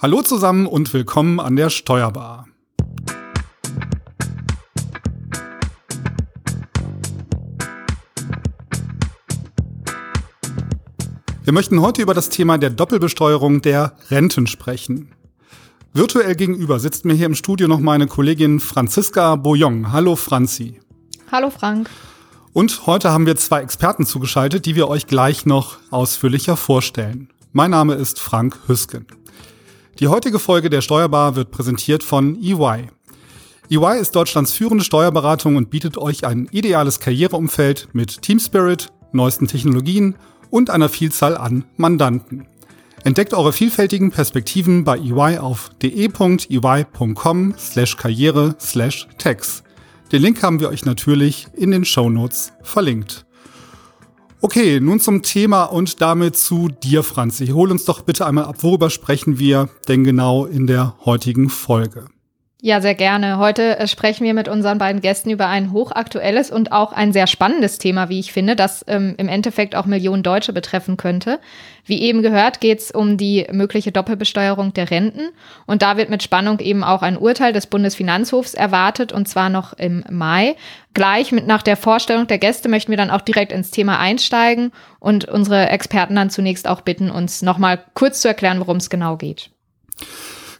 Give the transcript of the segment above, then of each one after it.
Hallo zusammen und willkommen an der Steuerbar. Wir möchten heute über das Thema der Doppelbesteuerung der Renten sprechen. Virtuell gegenüber sitzt mir hier im Studio noch meine Kollegin Franziska Boyong. Hallo Franzi. Hallo Frank. Und heute haben wir zwei Experten zugeschaltet, die wir euch gleich noch ausführlicher vorstellen. Mein Name ist Frank Hüsken. Die heutige Folge der Steuerbar wird präsentiert von EY. EY ist Deutschlands führende Steuerberatung und bietet euch ein ideales Karriereumfeld mit Team Spirit, neuesten Technologien und einer Vielzahl an Mandanten. Entdeckt eure vielfältigen Perspektiven bei EY auf de.ey.com slash karriere slash tax. Den Link haben wir euch natürlich in den Show Notes verlinkt. Okay, nun zum Thema und damit zu dir, Franzi. Hol uns doch bitte einmal ab, worüber sprechen wir denn genau in der heutigen Folge? Ja, sehr gerne. Heute äh, sprechen wir mit unseren beiden Gästen über ein hochaktuelles und auch ein sehr spannendes Thema, wie ich finde, das ähm, im Endeffekt auch Millionen Deutsche betreffen könnte. Wie eben gehört, geht es um die mögliche Doppelbesteuerung der Renten. Und da wird mit Spannung eben auch ein Urteil des Bundesfinanzhofs erwartet, und zwar noch im Mai. Gleich mit nach der Vorstellung der Gäste möchten wir dann auch direkt ins Thema einsteigen und unsere Experten dann zunächst auch bitten, uns nochmal kurz zu erklären, worum es genau geht.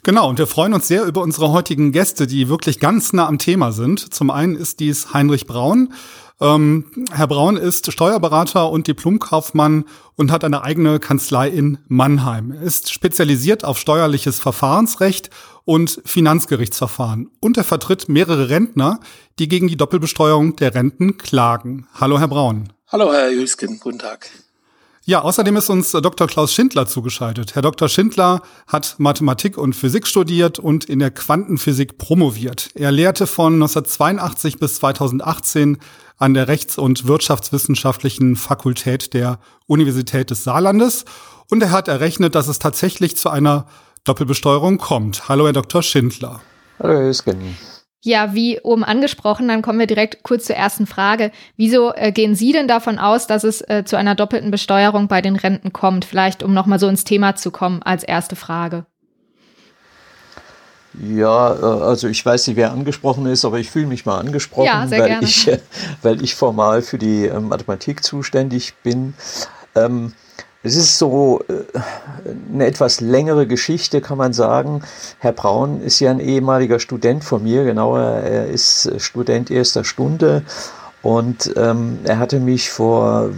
Genau, und wir freuen uns sehr über unsere heutigen Gäste, die wirklich ganz nah am Thema sind. Zum einen ist dies Heinrich Braun. Ähm, Herr Braun ist Steuerberater und Diplomkaufmann und hat eine eigene Kanzlei in Mannheim. Er ist spezialisiert auf steuerliches Verfahrensrecht und Finanzgerichtsverfahren. Und er vertritt mehrere Rentner, die gegen die Doppelbesteuerung der Renten klagen. Hallo, Herr Braun. Hallo, Herr Jüsken. Guten Tag. Ja, außerdem ist uns Dr. Klaus Schindler zugeschaltet. Herr Dr. Schindler hat Mathematik und Physik studiert und in der Quantenphysik promoviert. Er lehrte von 1982 bis 2018 an der Rechts- und Wirtschaftswissenschaftlichen Fakultät der Universität des Saarlandes und er hat errechnet, dass es tatsächlich zu einer Doppelbesteuerung kommt. Hallo, Herr Dr. Schindler. Hallo, Herr Hüsken. Ja, wie oben angesprochen, dann kommen wir direkt kurz zur ersten Frage. Wieso äh, gehen Sie denn davon aus, dass es äh, zu einer doppelten Besteuerung bei den Renten kommt? Vielleicht, um nochmal so ins Thema zu kommen, als erste Frage. Ja, äh, also ich weiß nicht, wer angesprochen ist, aber ich fühle mich mal angesprochen, ja, weil, gerne. Ich, weil ich formal für die ähm, Mathematik zuständig bin. Ähm, es ist so äh, eine etwas längere Geschichte, kann man sagen. Herr Braun ist ja ein ehemaliger Student von mir, genauer, er ist Student erster Stunde. Und ähm, er hatte mich vor,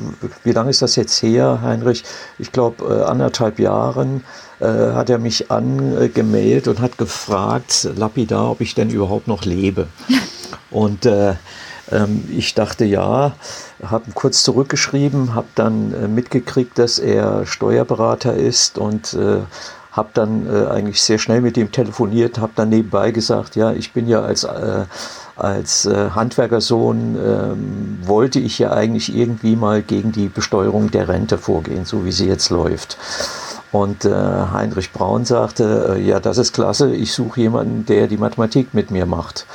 wie lange ist das jetzt her, Heinrich? Ich glaube, äh, anderthalb Jahren äh, hat er mich angemeldet und hat gefragt, lapidar, ob ich denn überhaupt noch lebe. Und äh, ähm, ich dachte ja, habe kurz zurückgeschrieben, habe dann äh, mitgekriegt, dass er Steuerberater ist und äh, habe dann äh, eigentlich sehr schnell mit ihm telefoniert, habe dann nebenbei gesagt, ja, ich bin ja als, äh, als äh, Handwerkersohn, ähm, wollte ich ja eigentlich irgendwie mal gegen die Besteuerung der Rente vorgehen, so wie sie jetzt läuft. Und äh, Heinrich Braun sagte, äh, ja, das ist klasse, ich suche jemanden, der die Mathematik mit mir macht.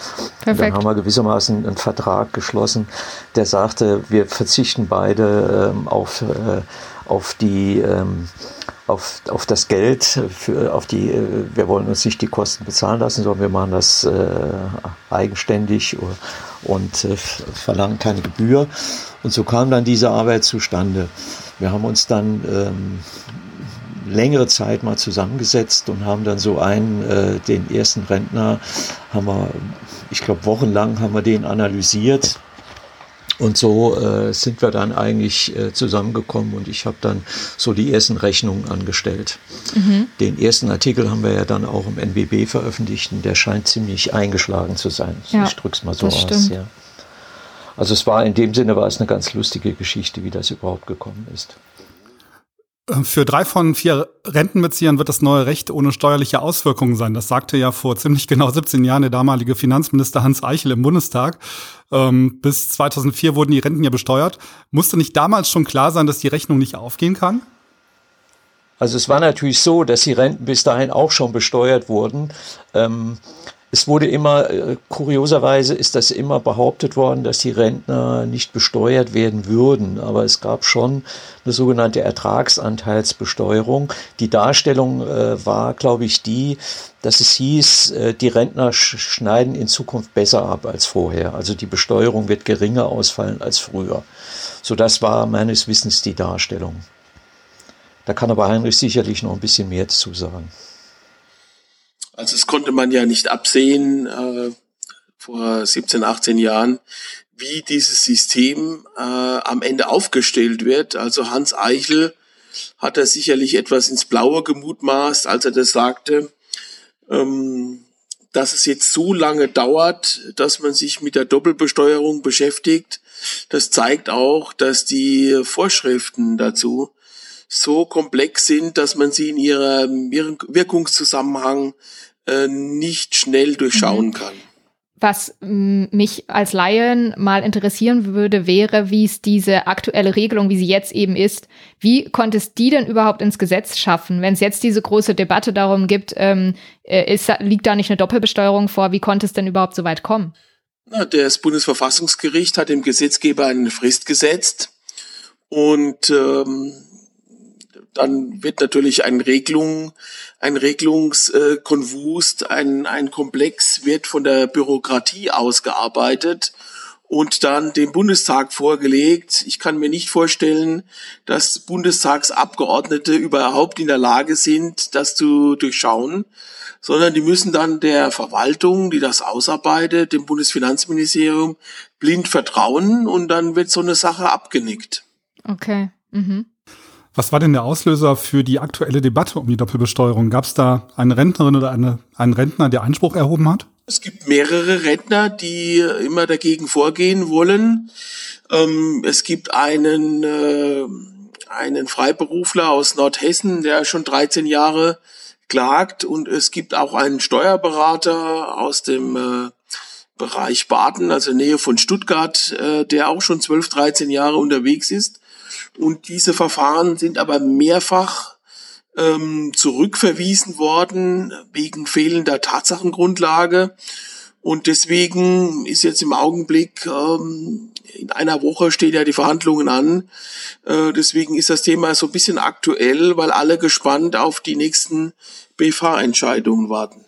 Perfekt. dann haben wir gewissermaßen einen Vertrag geschlossen, der sagte, wir verzichten beide ähm, auf, äh, auf die ähm, auf, auf das Geld, für, auf die, äh, wir wollen uns nicht die Kosten bezahlen lassen, sondern wir machen das äh, eigenständig und äh, verlangen keine Gebühr. Und so kam dann diese Arbeit zustande. Wir haben uns dann ähm, längere Zeit mal zusammengesetzt und haben dann so einen, äh, den ersten Rentner, haben wir, ich glaube, wochenlang haben wir den analysiert. Und so äh, sind wir dann eigentlich äh, zusammengekommen und ich habe dann so die ersten Rechnungen angestellt. Mhm. Den ersten Artikel haben wir ja dann auch im NBB veröffentlicht und der scheint ziemlich eingeschlagen zu sein. Ja, ich drück's mal so aus. Ja. Also es war in dem Sinne war es eine ganz lustige Geschichte, wie das überhaupt gekommen ist. Für drei von vier Rentenbeziehern wird das neue Recht ohne steuerliche Auswirkungen sein. Das sagte ja vor ziemlich genau 17 Jahren der damalige Finanzminister Hans Eichel im Bundestag. Ähm, bis 2004 wurden die Renten ja besteuert. Musste nicht damals schon klar sein, dass die Rechnung nicht aufgehen kann? Also es war natürlich so, dass die Renten bis dahin auch schon besteuert wurden. Ähm, es wurde immer, äh, kurioserweise ist das immer behauptet worden, dass die Rentner nicht besteuert werden würden. Aber es gab schon eine sogenannte Ertragsanteilsbesteuerung. Die Darstellung äh, war, glaube ich, die, dass es hieß, äh, die Rentner schneiden in Zukunft besser ab als vorher. Also die Besteuerung wird geringer ausfallen als früher. So das war meines Wissens die Darstellung. Da kann aber Heinrich sicherlich noch ein bisschen mehr zu sagen. Also es konnte man ja nicht absehen äh, vor 17, 18 Jahren, wie dieses System äh, am Ende aufgestellt wird. Also Hans Eichel hat er sicherlich etwas ins Blaue gemutmaßt, als er das sagte, ähm, dass es jetzt so lange dauert, dass man sich mit der Doppelbesteuerung beschäftigt. Das zeigt auch, dass die Vorschriften dazu so komplex sind, dass man sie in ihrem Wirkungszusammenhang äh, nicht schnell durchschauen mhm. kann. Was mich als Laien mal interessieren würde, wäre, wie es diese aktuelle Regelung, wie sie jetzt eben ist, wie konnte es die denn überhaupt ins Gesetz schaffen? Wenn es jetzt diese große Debatte darum gibt, ähm, äh, ist, liegt da nicht eine Doppelbesteuerung vor, wie konnte es denn überhaupt so weit kommen? Na, das Bundesverfassungsgericht hat dem Gesetzgeber eine Frist gesetzt und ähm, dann wird natürlich ein Regelung, ein Regelungskonvust, ein, ein Komplex wird von der Bürokratie ausgearbeitet und dann dem Bundestag vorgelegt. Ich kann mir nicht vorstellen, dass Bundestagsabgeordnete überhaupt in der Lage sind, das zu durchschauen, sondern die müssen dann der Verwaltung, die das ausarbeitet, dem Bundesfinanzministerium blind vertrauen und dann wird so eine Sache abgenickt. Okay. Mhm. Was war denn der Auslöser für die aktuelle Debatte um die Doppelbesteuerung? Gab es da eine Rentnerin oder eine, einen Rentner, der Einspruch erhoben hat? Es gibt mehrere Rentner, die immer dagegen vorgehen wollen. Ähm, es gibt einen, äh, einen Freiberufler aus Nordhessen, der schon 13 Jahre klagt und es gibt auch einen Steuerberater aus dem äh, Bereich Baden, also Nähe von Stuttgart, äh, der auch schon 12, 13 Jahre unterwegs ist und diese Verfahren sind aber mehrfach ähm, zurückverwiesen worden wegen fehlender Tatsachengrundlage. Und deswegen ist jetzt im Augenblick, ähm, in einer Woche stehen ja die Verhandlungen an. Äh, deswegen ist das Thema so ein bisschen aktuell, weil alle gespannt auf die nächsten BV-Entscheidungen warten.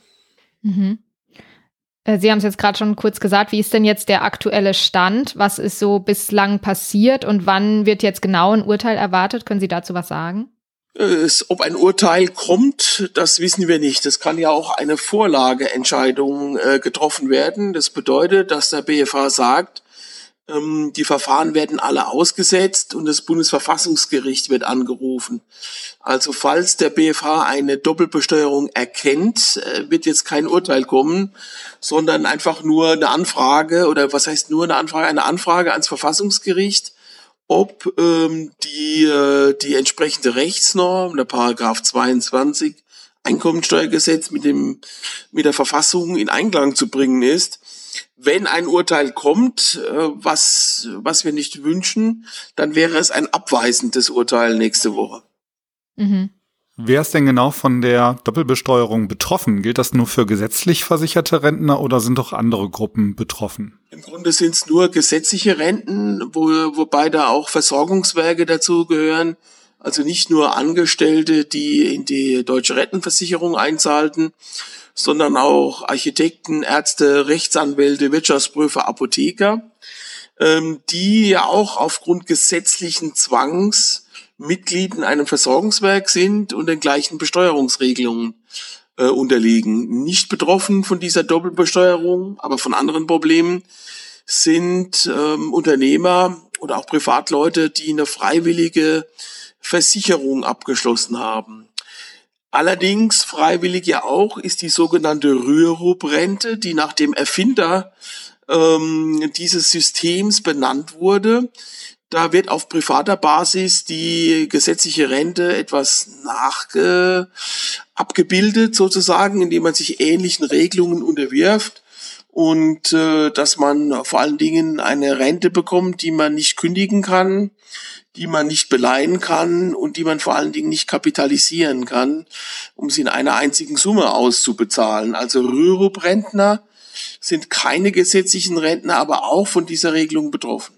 Mhm. Äh, Sie haben es jetzt gerade schon kurz gesagt. Wie ist denn jetzt der aktuelle Stand? Was ist so bislang passiert und wann wird jetzt genau ein Urteil erwartet? Können Sie dazu was sagen? Es, ob ein Urteil kommt, das wissen wir nicht. Es kann ja auch eine Vorlageentscheidung äh, getroffen werden. Das bedeutet, dass der BFH sagt, die Verfahren werden alle ausgesetzt und das Bundesverfassungsgericht wird angerufen. Also falls der BFH eine Doppelbesteuerung erkennt, äh, wird jetzt kein Urteil kommen, sondern einfach nur eine Anfrage oder was heißt nur eine Anfrage, eine Anfrage ans Verfassungsgericht, ob ähm, die, äh, die entsprechende Rechtsnorm, der Paragraph 22 Einkommensteuergesetz mit dem mit der Verfassung in Einklang zu bringen ist wenn ein Urteil kommt, äh, was, was wir nicht wünschen, dann wäre es ein abweisendes Urteil nächste Woche. Mhm. Wer ist denn genau von der Doppelbesteuerung betroffen? Gilt das nur für gesetzlich versicherte Rentner oder sind doch andere Gruppen betroffen? Im Grunde sind es nur gesetzliche Renten, wo, wobei da auch Versorgungswerke dazu gehören. Also nicht nur Angestellte, die in die deutsche Rentenversicherung einzahlten, sondern auch Architekten, Ärzte, Rechtsanwälte, Wirtschaftsprüfer, Apotheker, ähm, die ja auch aufgrund gesetzlichen Zwangs Mitglied in einem Versorgungswerk sind und den gleichen Besteuerungsregelungen äh, unterliegen. Nicht betroffen von dieser Doppelbesteuerung, aber von anderen Problemen sind ähm, Unternehmer oder auch Privatleute, die eine freiwillige Versicherung abgeschlossen haben. Allerdings freiwillig ja auch ist die sogenannte Rürup-Rente, die nach dem Erfinder ähm, dieses Systems benannt wurde. Da wird auf privater Basis die gesetzliche Rente etwas nach abgebildet sozusagen, indem man sich ähnlichen Regelungen unterwirft. Und äh, dass man vor allen Dingen eine Rente bekommt, die man nicht kündigen kann, die man nicht beleihen kann und die man vor allen Dingen nicht kapitalisieren kann, um sie in einer einzigen Summe auszubezahlen. Also Rürup-Rentner sind keine gesetzlichen Rentner, aber auch von dieser Regelung betroffen.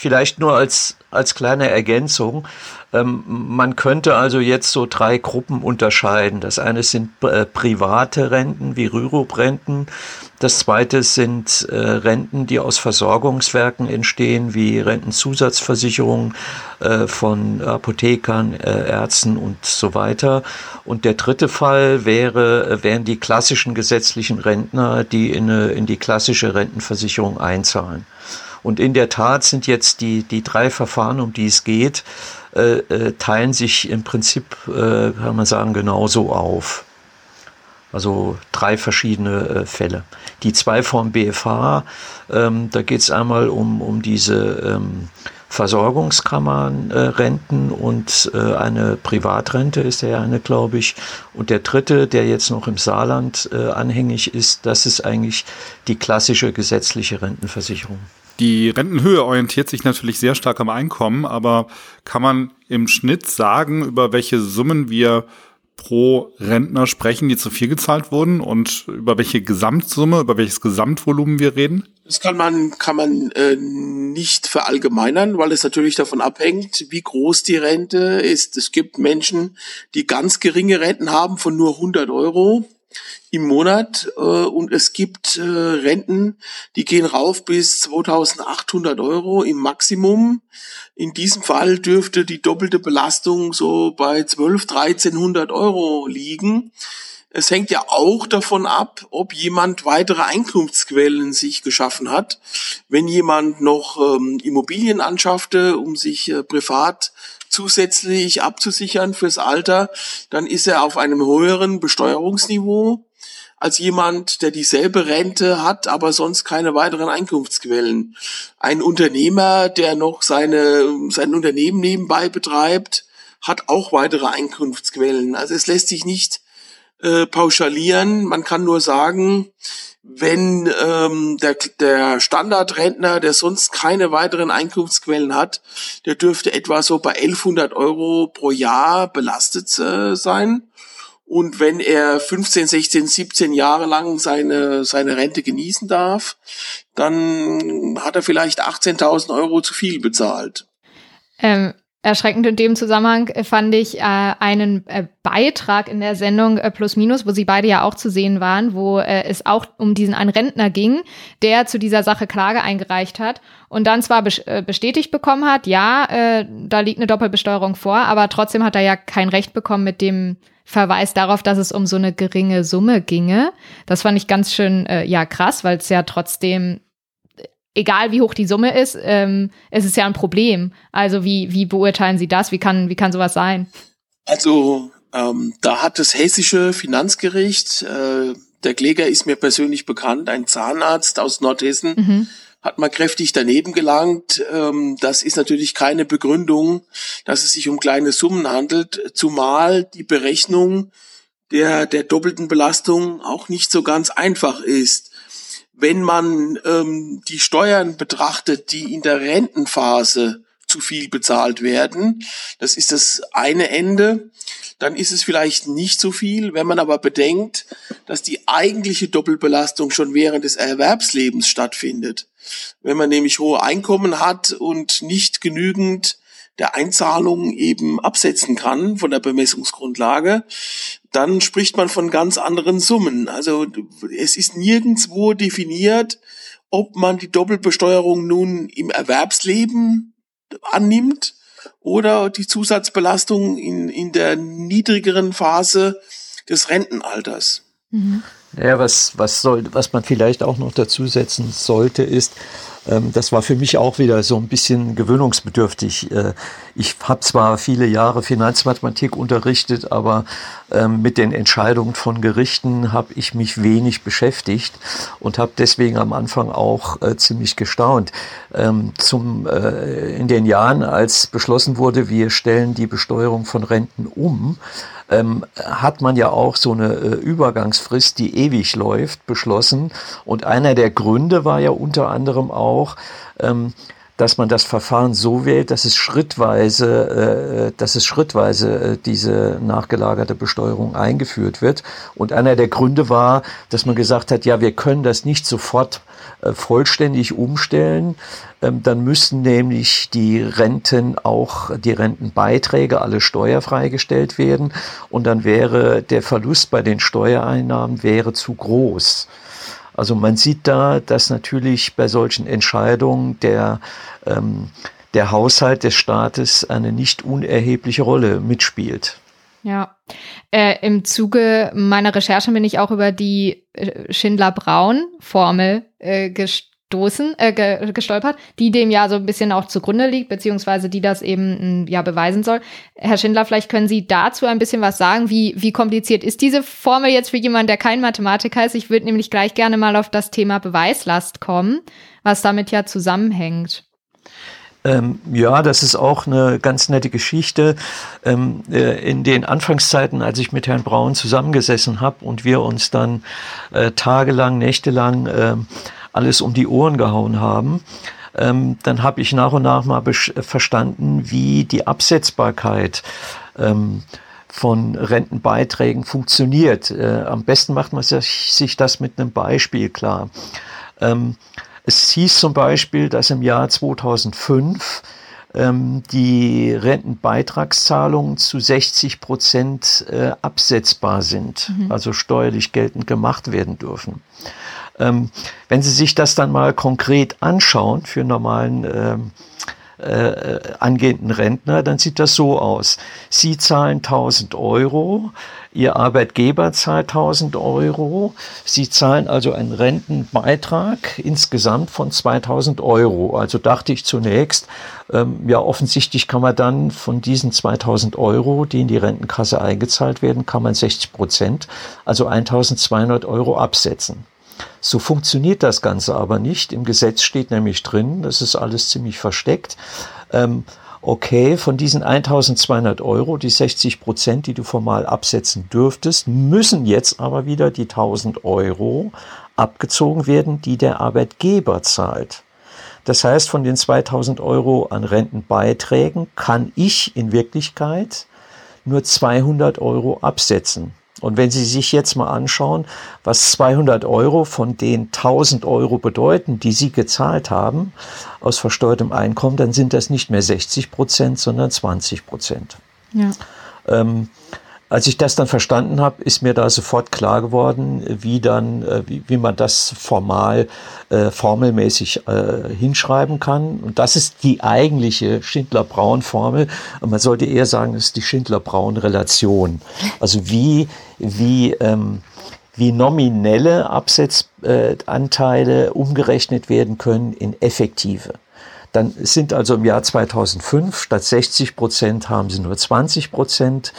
Vielleicht nur als, als kleine Ergänzung. Ähm, man könnte also jetzt so drei Gruppen unterscheiden. Das eine sind äh, private Renten wie Rürup-Renten. Das zweite sind äh, Renten, die aus Versorgungswerken entstehen, wie Rentenzusatzversicherungen äh, von Apothekern, äh, Ärzten und so weiter. Und der dritte Fall wäre, äh, wären die klassischen gesetzlichen Rentner, die in, eine, in die klassische Rentenversicherung einzahlen. Und in der Tat sind jetzt die, die drei Verfahren, um die es geht, äh, äh, teilen sich im Prinzip, äh, kann man sagen, genauso auf. Also drei verschiedene äh, Fälle. Die zwei vom BFH, ähm, da geht es einmal um, um diese ähm, Versorgungskammernrenten äh, und äh, eine Privatrente ist der eine, glaube ich. Und der dritte, der jetzt noch im Saarland äh, anhängig ist, das ist eigentlich die klassische gesetzliche Rentenversicherung. Die Rentenhöhe orientiert sich natürlich sehr stark am Einkommen, aber kann man im Schnitt sagen, über welche Summen wir pro Rentner sprechen, die zu viel gezahlt wurden und über welche Gesamtsumme, über welches Gesamtvolumen wir reden? Das kann man, kann man äh, nicht verallgemeinern, weil es natürlich davon abhängt, wie groß die Rente ist. Es gibt Menschen, die ganz geringe Renten haben von nur 100 Euro im Monat äh, und es gibt äh, Renten, die gehen rauf bis 2800 Euro im Maximum. In diesem Fall dürfte die doppelte Belastung so bei 12, 1300 Euro liegen. Es hängt ja auch davon ab, ob jemand weitere Einkunftsquellen sich geschaffen hat. Wenn jemand noch ähm, Immobilien anschaffte, um sich äh, privat zusätzlich abzusichern fürs Alter, dann ist er auf einem höheren Besteuerungsniveau als jemand, der dieselbe Rente hat, aber sonst keine weiteren Einkunftsquellen. Ein Unternehmer, der noch seine, sein Unternehmen nebenbei betreibt, hat auch weitere Einkunftsquellen. Also es lässt sich nicht äh, pauschalieren. Man kann nur sagen, wenn ähm, der, der Standardrentner, der sonst keine weiteren Einkunftsquellen hat, der dürfte etwa so bei 1100 Euro pro Jahr belastet äh, sein. Und wenn er 15, 16, 17 Jahre lang seine, seine Rente genießen darf, dann hat er vielleicht 18.000 Euro zu viel bezahlt. Ähm, erschreckend in dem Zusammenhang äh, fand ich äh, einen äh, Beitrag in der Sendung äh, Plus Minus, wo sie beide ja auch zu sehen waren, wo äh, es auch um diesen einen Rentner ging, der zu dieser Sache Klage eingereicht hat und dann zwar äh, bestätigt bekommen hat, ja, da liegt eine Doppelbesteuerung vor, aber trotzdem hat er ja kein Recht bekommen mit dem Verweis darauf, dass es um so eine geringe Summe ginge. Das fand ich ganz schön, äh, ja, krass, weil es ja trotzdem, egal wie hoch die Summe ist, ähm, es ist ja ein Problem. Also wie, wie beurteilen Sie das? Wie kann, wie kann sowas sein? Also ähm, da hat das hessische Finanzgericht, äh, der Kläger ist mir persönlich bekannt, ein Zahnarzt aus Nordhessen, mhm hat man kräftig daneben gelangt. Ähm, das ist natürlich keine Begründung, dass es sich um kleine Summen handelt, zumal die Berechnung der, der doppelten Belastung auch nicht so ganz einfach ist. Wenn man ähm, die Steuern betrachtet, die in der Rentenphase zu viel bezahlt werden, das ist das eine Ende, dann ist es vielleicht nicht so viel. Wenn man aber bedenkt, dass die eigentliche Doppelbelastung schon während des Erwerbslebens stattfindet, wenn man nämlich hohe Einkommen hat und nicht genügend der Einzahlung eben absetzen kann von der Bemessungsgrundlage, dann spricht man von ganz anderen Summen. Also es ist nirgendwo definiert, ob man die Doppelbesteuerung nun im Erwerbsleben annimmt oder die Zusatzbelastung in, in der niedrigeren Phase des Rentenalters. Mhm. Ja, was, was, soll, was man vielleicht auch noch dazu setzen sollte, ist, ähm, das war für mich auch wieder so ein bisschen gewöhnungsbedürftig. Äh, ich habe zwar viele Jahre Finanzmathematik unterrichtet, aber ähm, mit den Entscheidungen von Gerichten habe ich mich wenig beschäftigt und habe deswegen am Anfang auch äh, ziemlich gestaunt. Ähm, zum, äh, in den Jahren, als beschlossen wurde, wir stellen die Besteuerung von Renten um, ähm, hat man ja auch so eine äh, Übergangsfrist, die ewig läuft, beschlossen. Und einer der Gründe war ja unter anderem auch, ähm, dass man das Verfahren so wählt, dass es schrittweise, äh, dass es schrittweise äh, diese nachgelagerte Besteuerung eingeführt wird. Und einer der Gründe war, dass man gesagt hat, ja, wir können das nicht sofort äh, vollständig umstellen. Ähm, dann müssten nämlich die Renten auch, die Rentenbeiträge alle steuerfrei gestellt werden. Und dann wäre der Verlust bei den Steuereinnahmen wäre zu groß. Also man sieht da, dass natürlich bei solchen Entscheidungen der, ähm, der Haushalt des Staates eine nicht unerhebliche Rolle mitspielt. Ja, äh, im Zuge meiner Recherche bin ich auch über die äh, Schindler-Braun-Formel äh, gestoßen, äh, ge gestolpert, die dem ja so ein bisschen auch zugrunde liegt, beziehungsweise die das eben ja beweisen soll. Herr Schindler, vielleicht können Sie dazu ein bisschen was sagen. Wie, wie kompliziert ist diese Formel jetzt für jemanden, der kein Mathematiker ist? Ich würde nämlich gleich gerne mal auf das Thema Beweislast kommen, was damit ja zusammenhängt. Ähm, ja, das ist auch eine ganz nette Geschichte. Ähm, äh, in den Anfangszeiten, als ich mit Herrn Braun zusammengesessen habe und wir uns dann äh, tagelang, nächtelang äh, alles um die Ohren gehauen haben, ähm, dann habe ich nach und nach mal verstanden, wie die Absetzbarkeit ähm, von Rentenbeiträgen funktioniert. Äh, am besten macht man sich, sich das mit einem Beispiel klar. Ähm, es hieß zum Beispiel, dass im Jahr 2005 ähm, die Rentenbeitragszahlungen zu 60 Prozent äh, absetzbar sind, mhm. also steuerlich geltend gemacht werden dürfen. Ähm, wenn Sie sich das dann mal konkret anschauen für normalen ähm, äh, angehenden Rentner, dann sieht das so aus. Sie zahlen 1000 Euro, Ihr Arbeitgeber zahlt 1000 Euro, Sie zahlen also einen Rentenbeitrag insgesamt von 2000 Euro. Also dachte ich zunächst, ähm, ja offensichtlich kann man dann von diesen 2000 Euro, die in die Rentenkasse eingezahlt werden, kann man 60 Prozent, also 1200 Euro absetzen. So funktioniert das Ganze aber nicht. Im Gesetz steht nämlich drin, das ist alles ziemlich versteckt. Ähm, okay, von diesen 1200 Euro, die 60 Prozent, die du formal absetzen dürftest, müssen jetzt aber wieder die 1000 Euro abgezogen werden, die der Arbeitgeber zahlt. Das heißt, von den 2000 Euro an Rentenbeiträgen kann ich in Wirklichkeit nur 200 Euro absetzen. Und wenn Sie sich jetzt mal anschauen, was 200 Euro von den 1000 Euro bedeuten, die Sie gezahlt haben aus versteuertem Einkommen, dann sind das nicht mehr 60 Prozent, sondern 20 Prozent. Ja. Ähm, als ich das dann verstanden habe, ist mir da sofort klar geworden, wie dann, äh, wie, wie man das formal, äh, formelmäßig äh, hinschreiben kann. Und das ist die eigentliche Schindler-Braun-Formel. Man sollte eher sagen, das ist die Schindler-Braun-Relation. Also wie, wie, ähm, wie nominelle Absetzanteile äh, umgerechnet werden können in effektive. Dann sind also im Jahr 2005 statt 60 Prozent haben sie nur 20 Prozent.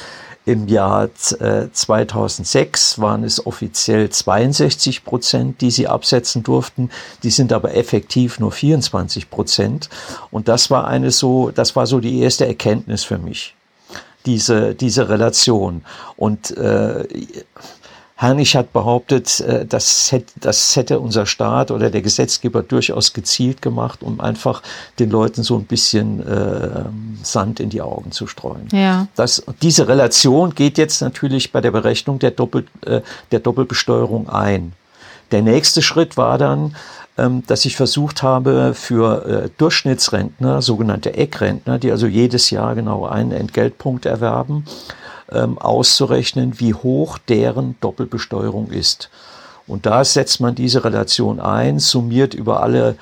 Im Jahr 2006 äh, waren es offiziell 62 Prozent, die sie absetzen durften. Die sind aber effektiv nur 24 Prozent. Und das war eine so, das war so die erste Erkenntnis für mich. Diese, diese Relation. Und äh, Herrnich hat behauptet, äh, das hätte, das hätte unser Staat oder der Gesetzgeber durchaus gezielt gemacht, um einfach den Leuten so ein bisschen äh, Sand in die Augen zu streuen. Ja. Das, diese Relation geht jetzt natürlich bei der Berechnung der, Doppel, äh, der Doppelbesteuerung ein. Der nächste Schritt war dann, ähm, dass ich versucht habe, für äh, Durchschnittsrentner, sogenannte Eckrentner, die also jedes Jahr genau einen Entgeltpunkt erwerben, ähm, auszurechnen, wie hoch deren Doppelbesteuerung ist. Und da setzt man diese Relation ein, summiert über alle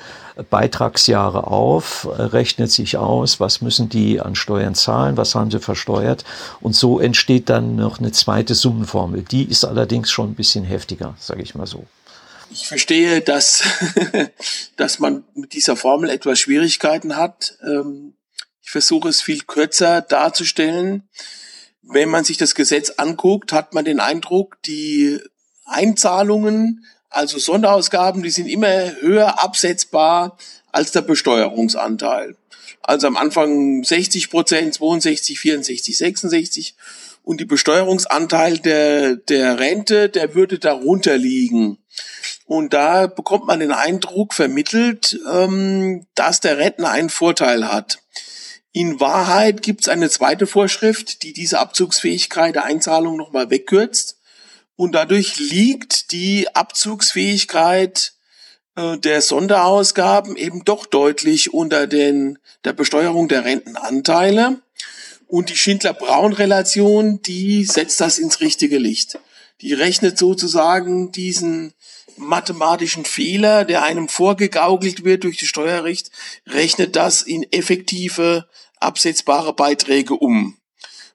Beitragsjahre auf, rechnet sich aus, was müssen die an Steuern zahlen, was haben sie versteuert. Und so entsteht dann noch eine zweite Summenformel. Die ist allerdings schon ein bisschen heftiger, sage ich mal so. Ich verstehe, dass, dass man mit dieser Formel etwas Schwierigkeiten hat. Ähm, ich versuche es viel kürzer darzustellen wenn man sich das Gesetz anguckt, hat man den Eindruck, die Einzahlungen, also Sonderausgaben, die sind immer höher absetzbar als der Besteuerungsanteil. Also am Anfang 60 Prozent, 62, 64, 66 und die Besteuerungsanteil der, der Rente, der würde darunter liegen. Und da bekommt man den Eindruck vermittelt, ähm, dass der Rentner einen Vorteil hat. In Wahrheit gibt es eine zweite Vorschrift, die diese Abzugsfähigkeit der Einzahlung nochmal wegkürzt. Und dadurch liegt die Abzugsfähigkeit äh, der Sonderausgaben eben doch deutlich unter den, der Besteuerung der Rentenanteile. Und die Schindler-Braun-Relation, die setzt das ins richtige Licht. Die rechnet sozusagen diesen mathematischen Fehler, der einem vorgegaukelt wird durch die Steuerrecht, rechnet das in effektive absetzbare Beiträge um.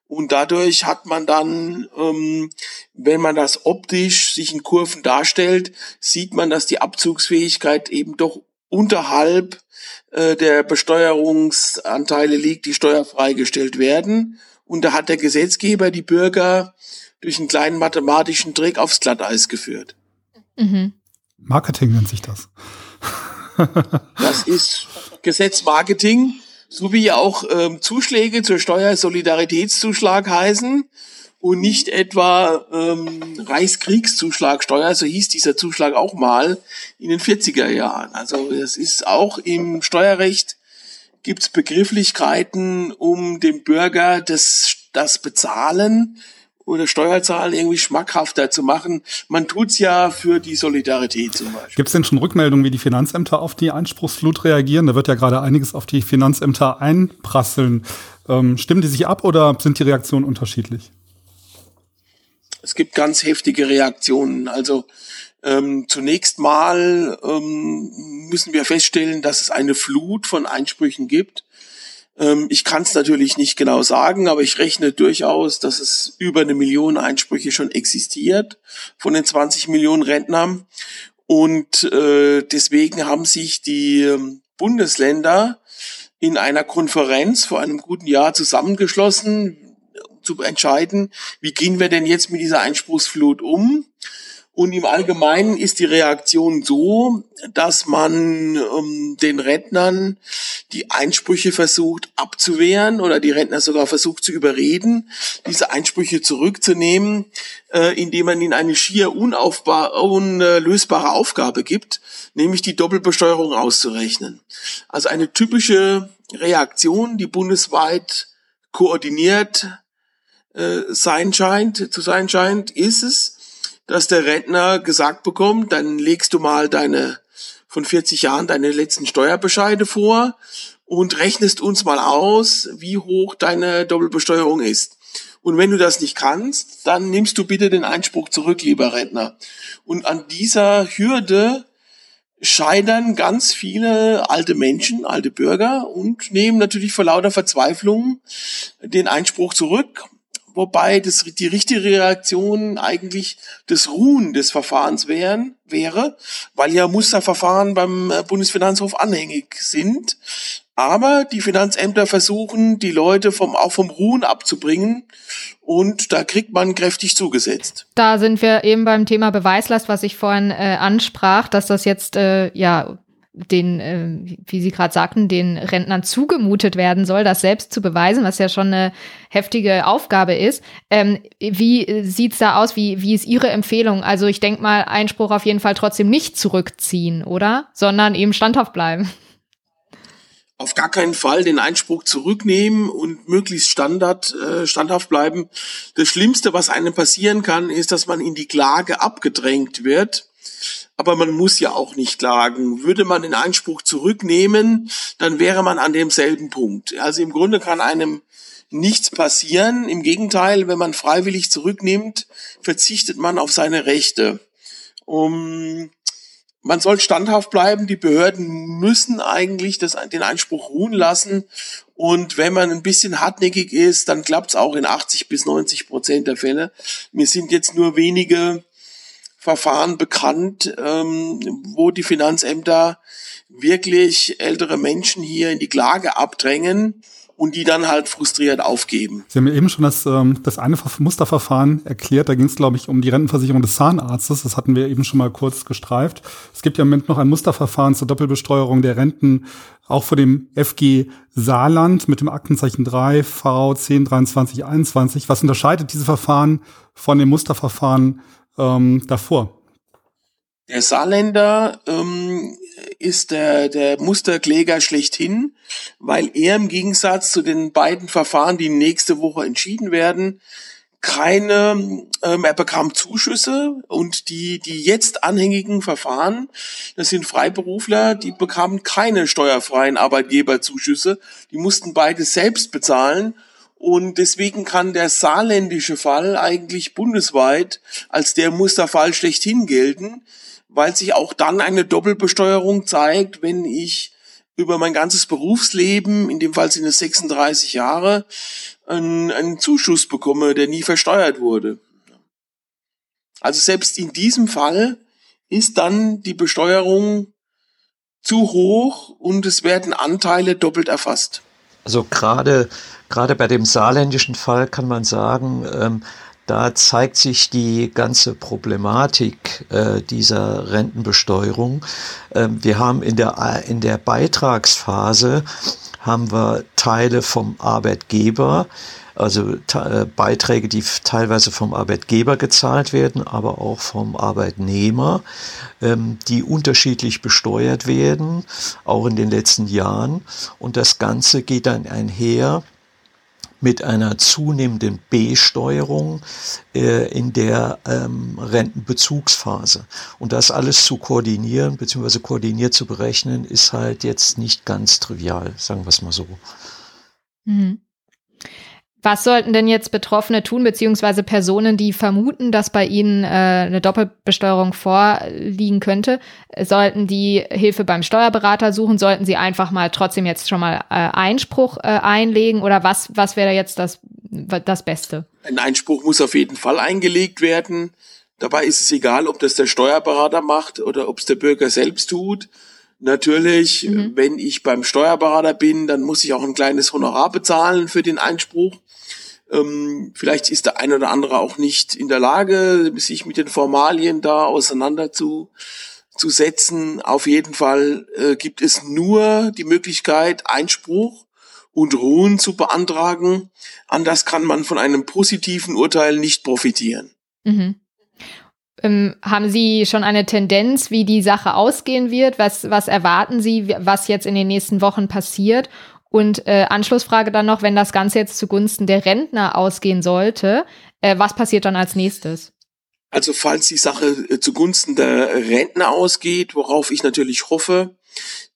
Und dadurch hat man dann, ähm, wenn man das optisch sich in Kurven darstellt, sieht man, dass die Abzugsfähigkeit eben doch unterhalb äh, der Besteuerungsanteile liegt, die steuerfrei gestellt werden. Und da hat der Gesetzgeber die Bürger durch einen kleinen mathematischen Trick aufs Glatteis geführt. Mhm. Marketing nennt sich das. das ist Gesetzmarketing, so wie auch ähm, Zuschläge zur Steuersolidaritätszuschlag heißen und nicht etwa ähm, Reichskriegszuschlagsteuer, so hieß dieser Zuschlag auch mal in den 40er Jahren. Also es ist auch im Steuerrecht gibt es Begrifflichkeiten, um dem Bürger das, das Bezahlen oder Steuerzahlen irgendwie schmackhafter zu machen. Man tut's ja für die Solidarität zum Beispiel. Gibt es denn schon Rückmeldungen, wie die Finanzämter auf die Einspruchsflut reagieren? Da wird ja gerade einiges auf die Finanzämter einprasseln. Ähm, stimmen die sich ab oder sind die Reaktionen unterschiedlich? Es gibt ganz heftige Reaktionen. Also ähm, zunächst mal ähm, müssen wir feststellen, dass es eine Flut von Einsprüchen gibt ähm, ich kann es natürlich nicht genau sagen, aber ich rechne durchaus, dass es über eine Million Einsprüche schon existiert von den 20 Millionen Rentnern. Und äh, deswegen haben sich die ähm, Bundesländer in einer Konferenz vor einem guten Jahr zusammengeschlossen, zu entscheiden, wie gehen wir denn jetzt mit dieser Einspruchsflut um? Und im Allgemeinen ist die Reaktion so, dass man ähm, den Rentnern die Einsprüche versucht abzuwehren oder die Rentner sogar versucht zu überreden, diese Einsprüche zurückzunehmen, äh, indem man ihnen eine schier unlösbare Aufgabe gibt, nämlich die Doppelbesteuerung auszurechnen. Also eine typische Reaktion, die bundesweit koordiniert äh, sein scheint, zu sein scheint, ist es, dass der Rentner gesagt bekommt, dann legst du mal deine von 40 Jahren deine letzten Steuerbescheide vor und rechnest uns mal aus, wie hoch deine Doppelbesteuerung ist. Und wenn du das nicht kannst, dann nimmst du bitte den Einspruch zurück, lieber Rentner. Und an dieser Hürde scheitern ganz viele alte Menschen, alte Bürger und nehmen natürlich vor lauter Verzweiflung den Einspruch zurück wobei das, die richtige Reaktion eigentlich das Ruhen des Verfahrens wären, wäre, weil ja Musterverfahren beim äh, Bundesfinanzhof anhängig sind. Aber die Finanzämter versuchen, die Leute vom, auch vom Ruhen abzubringen. Und da kriegt man kräftig zugesetzt. Da sind wir eben beim Thema Beweislast, was ich vorhin äh, ansprach, dass das jetzt äh, ja den, äh, wie Sie gerade sagten, den Rentnern zugemutet werden soll, das selbst zu beweisen, was ja schon eine heftige Aufgabe ist. Ähm, wie sieht's da aus? Wie, wie ist Ihre Empfehlung? Also ich denke mal, Einspruch auf jeden Fall trotzdem nicht zurückziehen, oder? Sondern eben standhaft bleiben. Auf gar keinen Fall den Einspruch zurücknehmen und möglichst Standard, äh, standhaft bleiben. Das Schlimmste, was einem passieren kann, ist, dass man in die Klage abgedrängt wird aber man muss ja auch nicht klagen. Würde man den Einspruch zurücknehmen, dann wäre man an demselben Punkt. Also im Grunde kann einem nichts passieren. Im Gegenteil, wenn man freiwillig zurücknimmt, verzichtet man auf seine Rechte. Um, man soll standhaft bleiben. Die Behörden müssen eigentlich das, den Einspruch ruhen lassen. Und wenn man ein bisschen hartnäckig ist, dann klappt es auch in 80 bis 90 Prozent der Fälle. Mir sind jetzt nur wenige Verfahren bekannt, ähm, wo die Finanzämter wirklich ältere Menschen hier in die Klage abdrängen und die dann halt frustriert aufgeben. Sie haben ja eben schon das, ähm, das eine Musterverfahren erklärt. Da ging es, glaube ich, um die Rentenversicherung des Zahnarztes. Das hatten wir eben schon mal kurz gestreift. Es gibt ja im Moment noch ein Musterverfahren zur Doppelbesteuerung der Renten, auch vor dem FG Saarland mit dem Aktenzeichen 3 V 10 23 21. Was unterscheidet diese Verfahren von dem Musterverfahren ähm, davor? Der Saarländer ähm, ist der, der Musterkläger schlechthin, weil er im Gegensatz zu den beiden Verfahren, die nächste Woche entschieden werden, keine, ähm, er bekam Zuschüsse und die, die jetzt anhängigen Verfahren, das sind Freiberufler, die bekamen keine steuerfreien Arbeitgeberzuschüsse, die mussten beide selbst bezahlen und deswegen kann der saarländische Fall eigentlich bundesweit als der Musterfall schlechthin gelten, weil sich auch dann eine Doppelbesteuerung zeigt, wenn ich über mein ganzes Berufsleben, in dem Fall sind es 36 Jahre, einen, einen Zuschuss bekomme, der nie versteuert wurde. Also selbst in diesem Fall ist dann die Besteuerung zu hoch und es werden Anteile doppelt erfasst. Also gerade gerade bei dem saarländischen Fall kann man sagen, ähm, da zeigt sich die ganze Problematik äh, dieser Rentenbesteuerung. Ähm, wir haben in der, in der Beitragsphase haben wir Teile vom Arbeitgeber, also äh, Beiträge, die teilweise vom Arbeitgeber gezahlt werden, aber auch vom Arbeitnehmer, ähm, die unterschiedlich besteuert werden, auch in den letzten Jahren. Und das Ganze geht dann einher mit einer zunehmenden B-Steuerung äh, in der ähm, Rentenbezugsphase. Und das alles zu koordinieren bzw. koordiniert zu berechnen, ist halt jetzt nicht ganz trivial, sagen wir es mal so. Mhm. Was sollten denn jetzt Betroffene tun, beziehungsweise Personen, die vermuten, dass bei ihnen äh, eine Doppelbesteuerung vorliegen könnte? Sollten die Hilfe beim Steuerberater suchen? Sollten sie einfach mal trotzdem jetzt schon mal äh, Einspruch äh, einlegen? Oder was, was wäre jetzt das, das Beste? Ein Einspruch muss auf jeden Fall eingelegt werden. Dabei ist es egal, ob das der Steuerberater macht oder ob es der Bürger selbst tut. Natürlich, mhm. wenn ich beim Steuerberater bin, dann muss ich auch ein kleines Honorar bezahlen für den Einspruch. Ähm, vielleicht ist der eine oder andere auch nicht in der Lage, sich mit den Formalien da auseinanderzusetzen. Auf jeden Fall äh, gibt es nur die Möglichkeit, Einspruch und Ruhen zu beantragen. Anders kann man von einem positiven Urteil nicht profitieren. Mhm. Ähm, haben Sie schon eine Tendenz, wie die Sache ausgehen wird? Was, was erwarten Sie, was jetzt in den nächsten Wochen passiert? Und äh, Anschlussfrage dann noch, wenn das Ganze jetzt zugunsten der Rentner ausgehen sollte, äh, was passiert dann als nächstes? Also falls die Sache äh, zugunsten der Rentner ausgeht, worauf ich natürlich hoffe,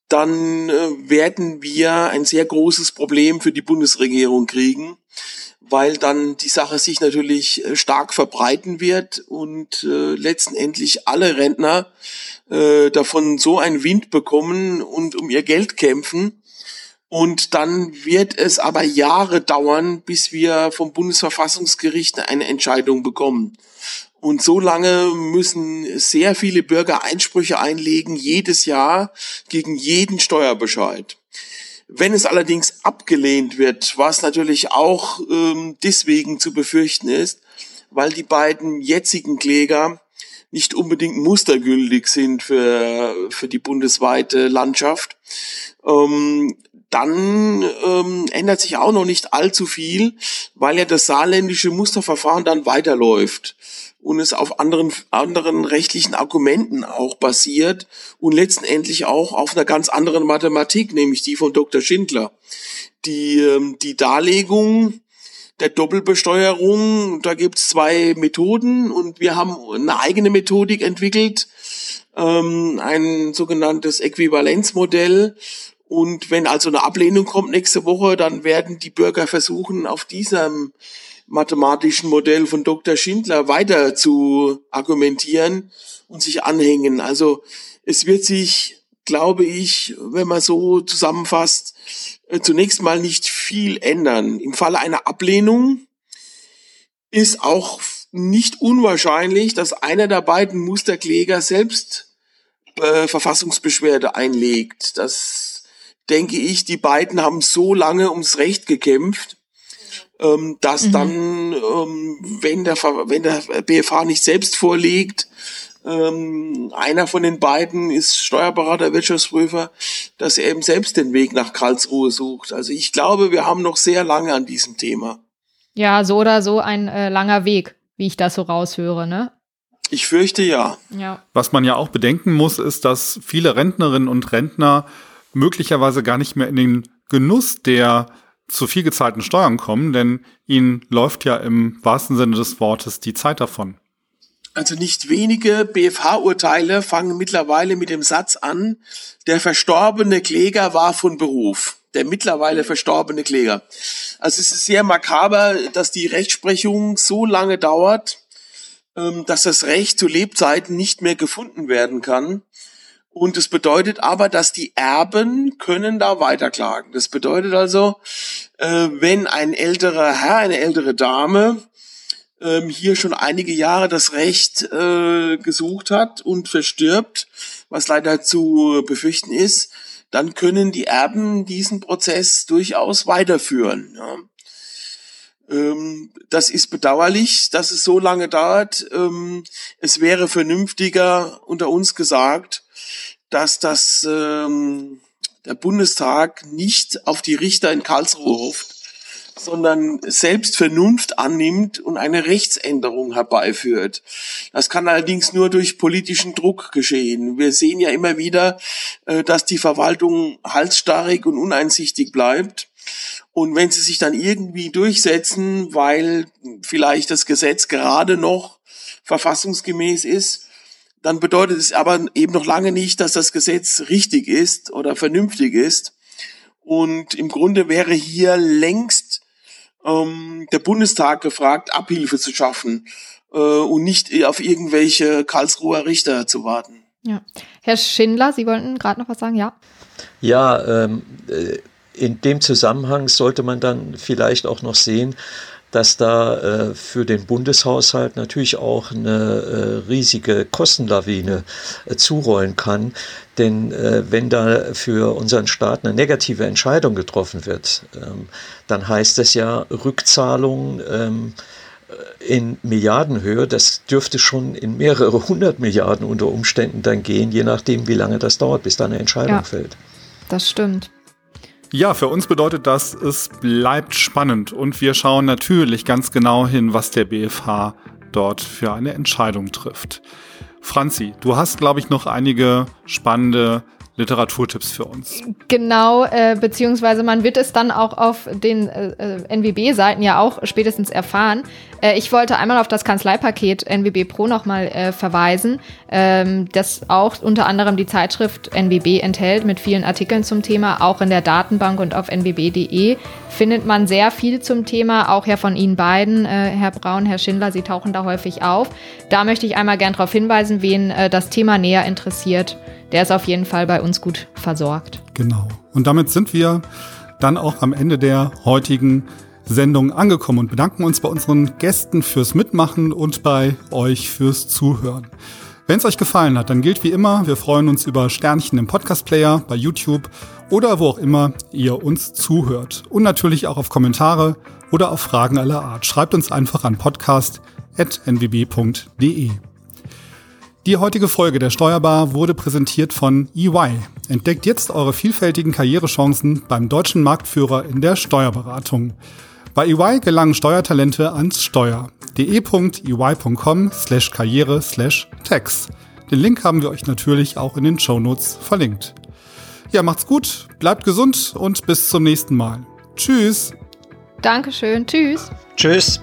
dann äh, werden wir ein sehr großes Problem für die Bundesregierung kriegen weil dann die Sache sich natürlich äh, stark verbreiten wird und äh, letztendlich alle Rentner äh, davon so einen Wind bekommen und um ihr Geld kämpfen. Und dann wird es aber Jahre dauern, bis wir vom Bundesverfassungsgericht eine Entscheidung bekommen. Und so lange müssen sehr viele Bürger Einsprüche einlegen, jedes Jahr gegen jeden Steuerbescheid. Wenn es allerdings abgelehnt wird, was natürlich auch ähm, deswegen zu befürchten ist, weil die beiden jetzigen Kläger nicht unbedingt mustergültig sind für, für die bundesweite Landschaft, ähm, dann ähm, ändert sich auch noch nicht allzu viel, weil ja das saarländische Musterverfahren dann weiterläuft und es auf anderen, anderen rechtlichen Argumenten auch basiert und letztendlich auch auf einer ganz anderen Mathematik, nämlich die von Dr. Schindler. Die, ähm, die Darlegung der Doppelbesteuerung, da gibt's zwei Methoden und wir haben eine eigene Methodik entwickelt, ähm, ein sogenanntes Äquivalenzmodell. Und wenn also eine Ablehnung kommt nächste Woche, dann werden die Bürger versuchen, auf diesem mathematischen Modell von Dr. Schindler weiter zu argumentieren und sich anhängen. Also es wird sich, glaube ich, wenn man so zusammenfasst, äh, zunächst mal nicht viel ändern. Im Falle einer Ablehnung ist auch nicht unwahrscheinlich, dass einer der beiden Musterkläger selbst äh, Verfassungsbeschwerde einlegt. Das denke ich, die beiden haben so lange ums Recht gekämpft, ähm, dass mhm. dann, ähm, wenn, der, wenn der BFH nicht selbst vorlegt, ähm, einer von den beiden ist Steuerberater, Wirtschaftsprüfer, dass er eben selbst den Weg nach Karlsruhe sucht. Also ich glaube, wir haben noch sehr lange an diesem Thema. Ja, so oder so ein äh, langer Weg, wie ich das so raushöre, ne? Ich fürchte ja. ja. Was man ja auch bedenken muss, ist, dass viele Rentnerinnen und Rentner möglicherweise gar nicht mehr in den Genuss der zu viel gezahlten Steuern kommen, denn ihnen läuft ja im wahrsten Sinne des Wortes die Zeit davon. Also nicht wenige BFH-Urteile fangen mittlerweile mit dem Satz an, der verstorbene Kläger war von Beruf. Der mittlerweile verstorbene Kläger. Also es ist sehr makaber, dass die Rechtsprechung so lange dauert, ähm, dass das Recht zu Lebzeiten nicht mehr gefunden werden kann. Und es bedeutet aber, dass die Erben können da weiterklagen. Das bedeutet also, äh, wenn ein älterer Herr, eine ältere Dame ähm, hier schon einige Jahre das Recht äh, gesucht hat und verstirbt, was leider zu befürchten ist, dann können die Erben diesen Prozess durchaus weiterführen. Ja. Ähm, das ist bedauerlich, dass es so lange dauert. Ähm, es wäre vernünftiger unter uns gesagt, dass das ähm, der Bundestag nicht auf die Richter in Karlsruhe hofft, sondern selbst Vernunft annimmt und eine Rechtsänderung herbeiführt. Das kann allerdings nur durch politischen Druck geschehen. Wir sehen ja immer wieder, äh, dass die Verwaltung halsstarrig und uneinsichtig bleibt. Und wenn sie sich dann irgendwie durchsetzen, weil vielleicht das Gesetz gerade noch verfassungsgemäß ist, dann bedeutet es aber eben noch lange nicht, dass das Gesetz richtig ist oder vernünftig ist. Und im Grunde wäre hier längst ähm, der Bundestag gefragt, Abhilfe zu schaffen äh, und nicht auf irgendwelche Karlsruher Richter zu warten. Ja. Herr Schindler, Sie wollten gerade noch was sagen, ja? Ja, ähm, äh, in dem Zusammenhang sollte man dann vielleicht auch noch sehen, dass da äh, für den Bundeshaushalt natürlich auch eine äh, riesige Kostenlawine äh, zurollen kann. Denn äh, wenn da für unseren Staat eine negative Entscheidung getroffen wird, ähm, dann heißt das ja Rückzahlung ähm, in Milliardenhöhe. Das dürfte schon in mehrere hundert Milliarden unter Umständen dann gehen, je nachdem, wie lange das dauert, bis da eine Entscheidung ja, fällt. Das stimmt. Ja, für uns bedeutet das, es bleibt spannend und wir schauen natürlich ganz genau hin, was der BFH dort für eine Entscheidung trifft. Franzi, du hast, glaube ich, noch einige spannende Literaturtipps für uns. Genau, äh, beziehungsweise man wird es dann auch auf den äh, äh NWB-Seiten ja auch spätestens erfahren. Äh, ich wollte einmal auf das Kanzleipaket NWB Pro nochmal äh, verweisen, ähm, das auch unter anderem die Zeitschrift NWB enthält mit vielen Artikeln zum Thema. Auch in der Datenbank und auf nwb.de findet man sehr viel zum Thema, auch ja von Ihnen beiden, äh, Herr Braun, Herr Schindler, Sie tauchen da häufig auf. Da möchte ich einmal gern darauf hinweisen, wen äh, das Thema näher interessiert der ist auf jeden Fall bei uns gut versorgt. Genau. Und damit sind wir dann auch am Ende der heutigen Sendung angekommen und bedanken uns bei unseren Gästen fürs Mitmachen und bei euch fürs Zuhören. Wenn es euch gefallen hat, dann gilt wie immer, wir freuen uns über Sternchen im Podcast-Player, bei YouTube oder wo auch immer ihr uns zuhört. Und natürlich auch auf Kommentare oder auf Fragen aller Art. Schreibt uns einfach an podcast.nwb.de. Die heutige Folge der Steuerbar wurde präsentiert von EY. Entdeckt jetzt eure vielfältigen Karrierechancen beim deutschen Marktführer in der Steuerberatung. Bei EY gelangen Steuertalente ans Steuer. de.ey.com slash karriere slash tax. Den Link haben wir euch natürlich auch in den Shownotes verlinkt. Ja, macht's gut, bleibt gesund und bis zum nächsten Mal. Tschüss. Dankeschön. Tschüss. Tschüss.